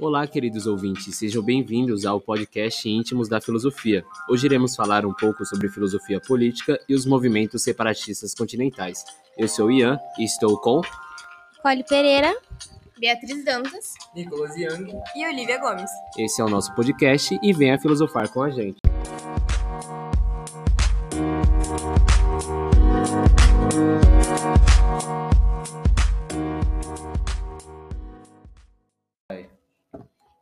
Olá, queridos ouvintes, sejam bem-vindos ao podcast Íntimos da Filosofia. Hoje iremos falar um pouco sobre filosofia política e os movimentos separatistas continentais. Eu sou Ian e estou com Cole Pereira, Beatriz Dantas, Nicolas Young e Olivia Gomes. Esse é o nosso podcast e venha filosofar com a gente.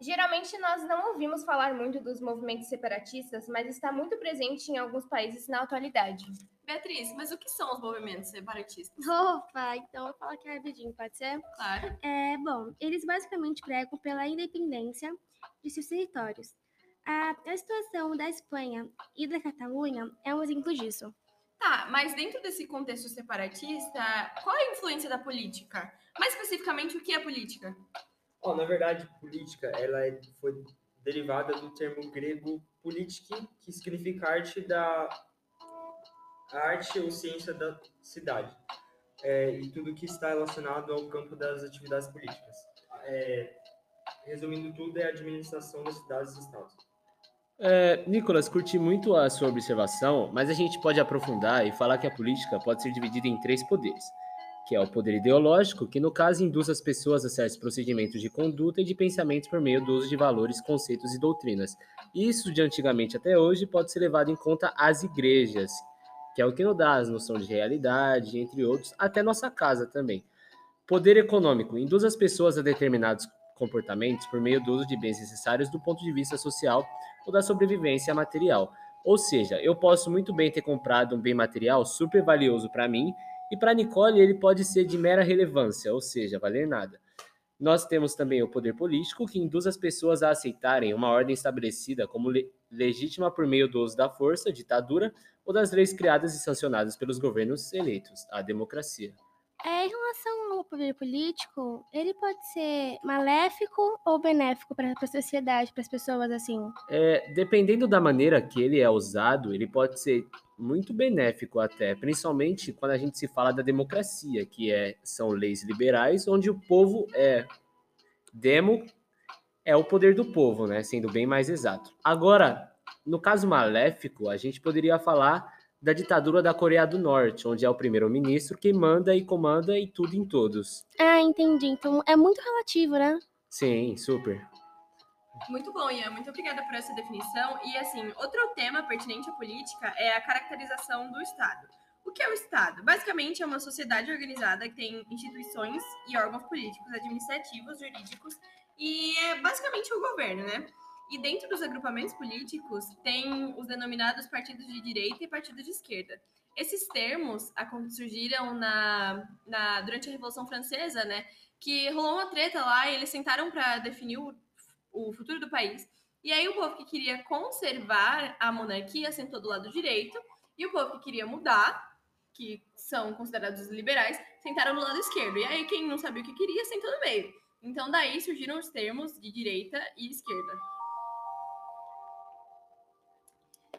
Geralmente nós não ouvimos falar muito dos movimentos separatistas, mas está muito presente em alguns países na atualidade. Beatriz, mas o que são os movimentos separatistas? Opa, então eu vou falar aqui rapidinho, pode ser? Claro. É, bom, eles basicamente pregam pela independência de seus territórios. A, a situação da Espanha e da Catalunha é um exemplo disso. Tá, mas dentro desse contexto separatista, qual é a influência da política? Mais especificamente, o que é política? Oh, na verdade, política ela é, foi derivada do termo grego politiki, que significa arte da arte ou ciência da cidade, é, e tudo que está relacionado ao campo das atividades políticas. É, resumindo tudo, é a administração das cidades e estados. É, Nicolas, curti muito a sua observação, mas a gente pode aprofundar e falar que a política pode ser dividida em três poderes, que é o poder ideológico, que no caso induz as pessoas a certos procedimentos de conduta e de pensamento por meio do uso de valores, conceitos e doutrinas. Isso, de antigamente até hoje, pode ser levado em conta às igrejas, que é o que nos dá as noções de realidade, entre outros, até nossa casa também. Poder econômico induz as pessoas a determinados comportamentos por meio do uso de bens necessários do ponto de vista social ou da sobrevivência material. Ou seja, eu posso muito bem ter comprado um bem material super valioso para mim e para Nicole ele pode ser de mera relevância, ou seja, valer nada. Nós temos também o poder político, que induz as pessoas a aceitarem uma ordem estabelecida como le legítima por meio do uso da força, ditadura, ou das leis criadas e sancionadas pelos governos eleitos, a democracia. É, em relação ao poder político, ele pode ser maléfico ou benéfico para a sociedade, para as pessoas, assim? É, dependendo da maneira que ele é usado, ele pode ser muito benéfico até, principalmente quando a gente se fala da democracia, que é, são leis liberais, onde o povo é demo, é o poder do povo, né? Sendo bem mais exato. Agora, no caso maléfico, a gente poderia falar da ditadura da Coreia do Norte, onde é o primeiro-ministro que manda e comanda e tudo em todos. Ah, entendi. Então é muito relativo, né? Sim, super. Muito bom, Ian. Muito obrigada por essa definição. E, assim, outro tema pertinente à política é a caracterização do Estado. O que é o Estado? Basicamente, é uma sociedade organizada que tem instituições e órgãos políticos, administrativos, jurídicos e é basicamente o governo, né? E dentro dos agrupamentos políticos tem os denominados partidos de direita e partidos de esquerda. Esses termos surgiram na, na, durante a Revolução Francesa, né? Que rolou uma treta lá e eles sentaram para definir o, o futuro do país. E aí o povo que queria conservar a monarquia sentou do lado direito e o povo que queria mudar, que são considerados liberais, sentaram do lado esquerdo. E aí quem não sabia o que queria sentou no meio. Então daí surgiram os termos de direita e esquerda.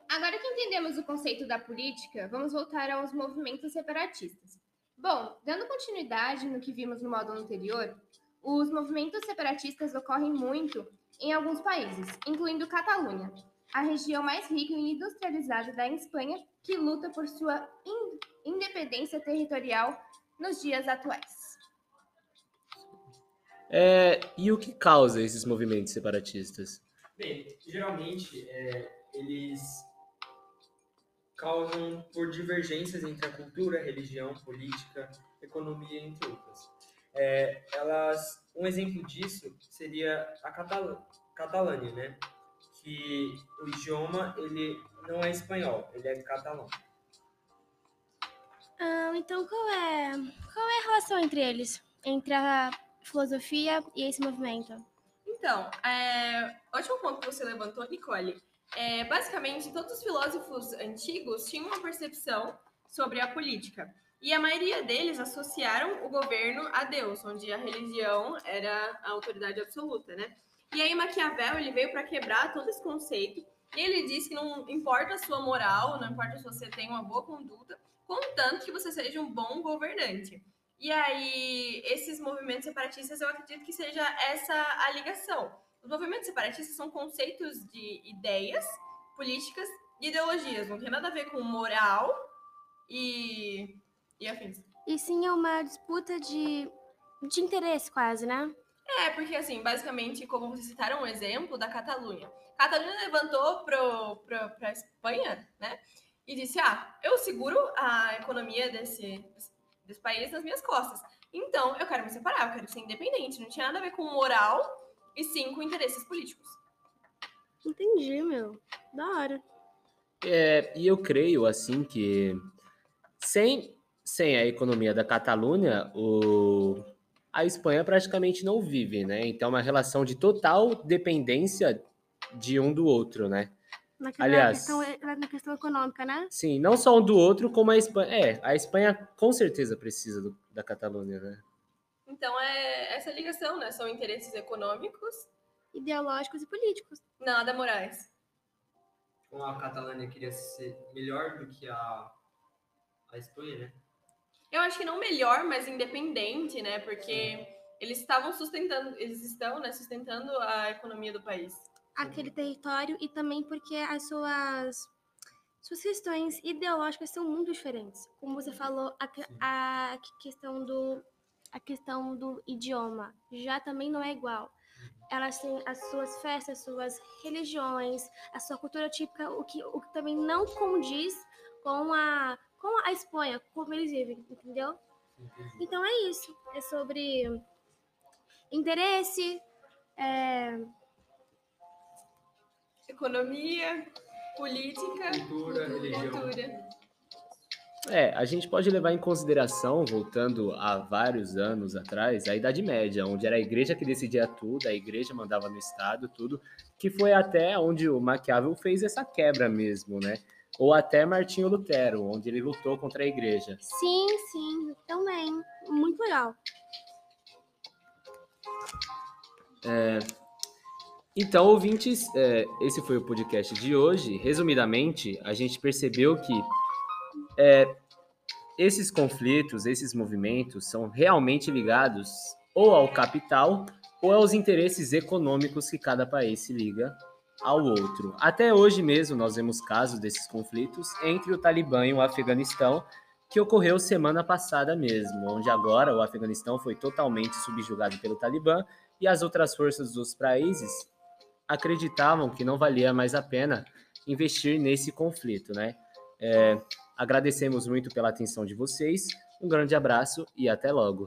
Agora que entendemos o conceito da política, vamos voltar aos movimentos separatistas. Bom, dando continuidade no que vimos no módulo anterior, os movimentos separatistas ocorrem muito em alguns países, incluindo Catalunha, a região mais rica e industrializada da Espanha, que luta por sua in independência territorial nos dias atuais. É, e o que causa esses movimentos separatistas? Bem, geralmente é, eles causam por divergências entre a cultura, a religião, política, economia, entre outras. É, elas, um exemplo disso seria a Catalã, Catalânia, né? Que o idioma ele não é espanhol, ele é catalão. Ah, então qual é qual é a relação entre eles, entre a filosofia e esse movimento? Então, é, ótimo ponto que você levantou, Nicole. É, basicamente, todos os filósofos antigos tinham uma percepção sobre a política. E a maioria deles associaram o governo a Deus, onde a religião era a autoridade absoluta, né? E aí Maquiavel ele veio para quebrar todo esse conceito. Ele disse que não importa a sua moral, não importa se você tem uma boa conduta, contanto que você seja um bom governante. E aí esses movimentos separatistas eu acredito que seja essa a ligação Os movimentos separatistas são conceitos de ideias, políticas e ideologias. Não tem nada a ver com moral e, e afins. E sim é uma disputa de, de interesse, quase, né? É, porque assim, basicamente, como vocês citaram um exemplo da Catalunha. Catalunha levantou para a Espanha, né? E disse: Ah, eu seguro a economia desse, desse país nas minhas costas. Então, eu quero me separar, eu quero ser independente. Não tinha nada a ver com moral e sim com interesses políticos. Entendi, meu. Da hora. É, e eu creio, assim, que sem, sem a economia da Catalunha, o, a Espanha praticamente não vive, né? Então, é uma relação de total dependência de um do outro, né? Naquela Aliás- questão, é, na questão econômica, né? Sim, não só um do outro, como a Espanha. É, a Espanha com certeza precisa do- da Catalunha, né? Então, é essa ligação, né? São interesses econômicos, Ideológicos e políticos. nada morais. Como a Catalânia queria ser melhor do que a, a Espanha, né? Eu acho que não melhor, mas independente, né? Porque eles estavam sustentando, eles estão, né, sustentando a economia do país. Aquele território e também porque as suas, suas questões ideológicas são muito diferentes. Como você falou, a, a questão do a questão do idioma já também não é igual. Elas têm as suas festas, suas religiões, a sua cultura típica, o que, o que também não condiz com a, com a Espanha, como eles vivem, entendeu? Então é isso. É sobre interesse, é, Economia, política, Cultura, religião. cultura. É, a gente pode levar em consideração, voltando a vários anos atrás, a Idade Média, onde era a igreja que decidia tudo, a igreja mandava no Estado, tudo, que foi até onde o Maquiavel fez essa quebra mesmo, né? Ou até Martinho Lutero, onde ele lutou contra a igreja. Sim, sim, também. Muito legal. Então, ouvintes, é, esse foi o podcast de hoje. Resumidamente, a gente percebeu que é, esses conflitos, esses movimentos são realmente ligados ou ao capital ou aos interesses econômicos que cada país se liga ao outro. Até hoje mesmo, nós vemos casos desses conflitos entre o Talibã e o Afeganistão, que ocorreu semana passada mesmo, onde agora o Afeganistão foi totalmente subjugado pelo Talibã e as outras forças dos países acreditavam que não valia mais a pena investir nesse conflito, né? É, agradecemos muito pela atenção de vocês, um grande abraço e até logo.